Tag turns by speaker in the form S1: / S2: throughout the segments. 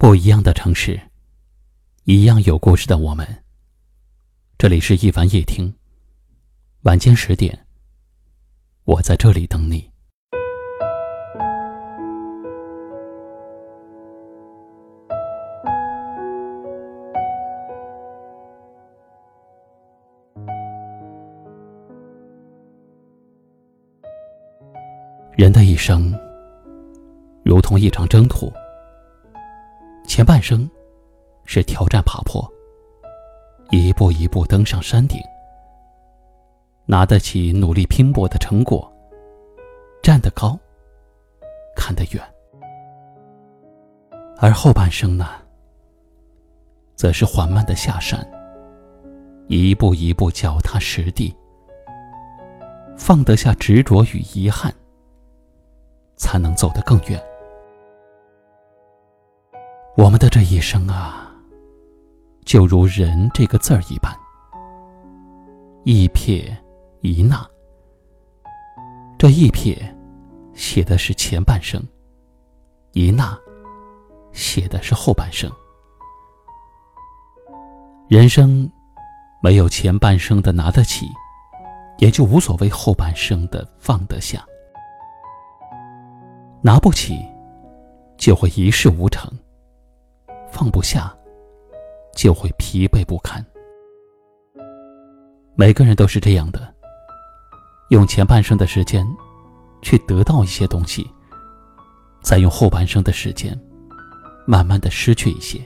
S1: 不一样的城市，一样有故事的我们。这里是一凡夜听，晚间十点，我在这里等你。人的一生，如同一场征途。前半生是挑战爬坡，一步一步登上山顶，拿得起努力拼搏的成果，站得高，看得远。而后半生呢，则是缓慢的下山，一步一步脚踏实地，放得下执着与遗憾，才能走得更远。我们的这一生啊，就如“人”这个字儿一般，一撇一捺。这一撇写的是前半生，一捺写的是后半生。人生没有前半生的拿得起，也就无所谓后半生的放得下。拿不起，就会一事无成。放不下，就会疲惫不堪。每个人都是这样的，用前半生的时间去得到一些东西，再用后半生的时间慢慢的失去一些。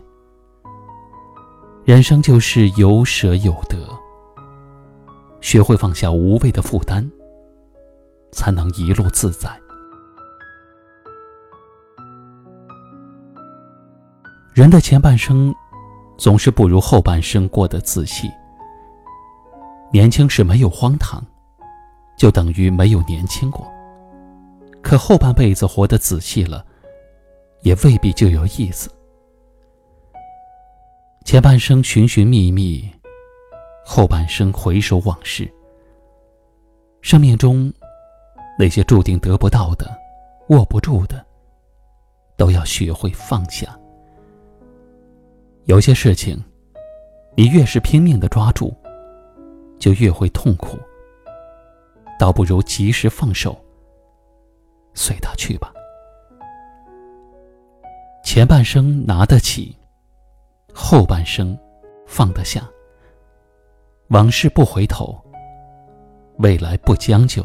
S1: 人生就是有舍有得，学会放下无谓的负担，才能一路自在。人的前半生，总是不如后半生过得仔细。年轻时没有荒唐，就等于没有年轻过。可后半辈子活得仔细了，也未必就有意思。前半生寻寻觅觅，后半生回首往事。生命中那些注定得不到的、握不住的，都要学会放下。有些事情，你越是拼命的抓住，就越会痛苦。倒不如及时放手，随他去吧。前半生拿得起，后半生放得下。往事不回头，未来不将就。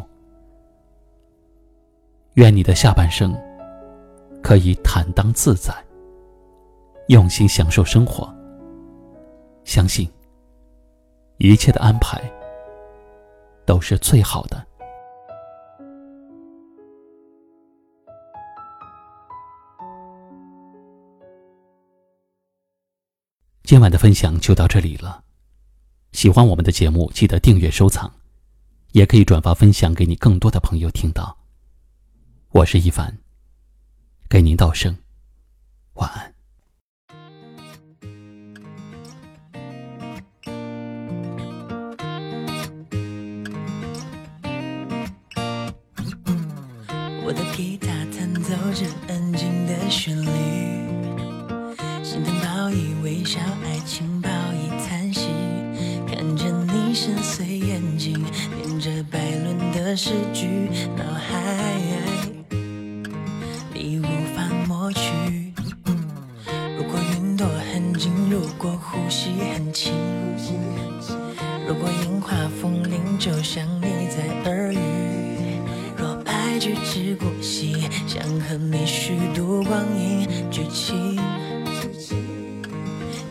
S1: 愿你的下半生可以坦荡自在。用心享受生活，相信一切的安排都是最好的。今晚的分享就到这里了，喜欢我们的节目，记得订阅收藏，也可以转发分享给你更多的朋友听到。我是一凡，给您道声晚安。
S2: 我的吉他弹奏着安静的旋律，心疼报以微笑，爱情报以叹息。看着你深邃眼睛，念着百伦的诗句，脑海里无法抹去。如果云朵很近，如果呼吸很轻，如果樱花风铃就像你在耳语。举止过隙，想和你虚度光阴，剧情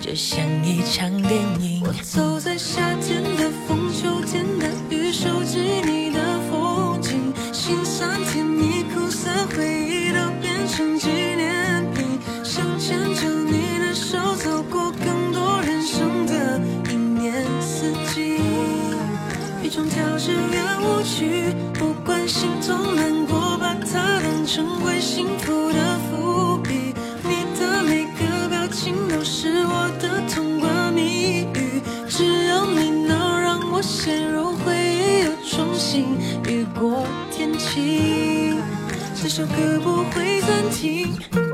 S2: 就像一场电影。我走在夏天的幸福的伏笔，你的每个表情都是我的通关密语。只要你能让我陷入回忆，又重新雨过天晴。这首歌不会暂停。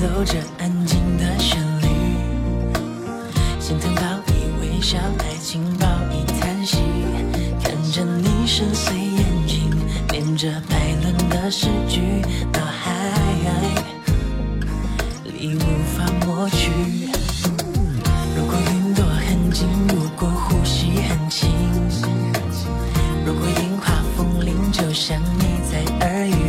S2: 有着安静的旋律。心疼报以微笑，爱情报以叹息。看着你深邃眼睛，念着拜伦的诗句，脑海里无法抹去。如果云朵很近，如果呼吸很轻，如果樱花风铃就像你在耳语，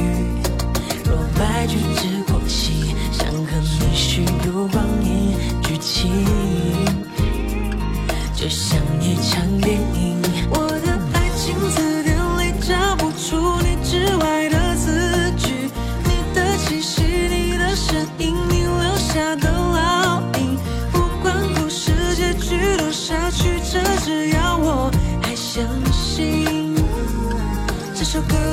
S2: 首歌。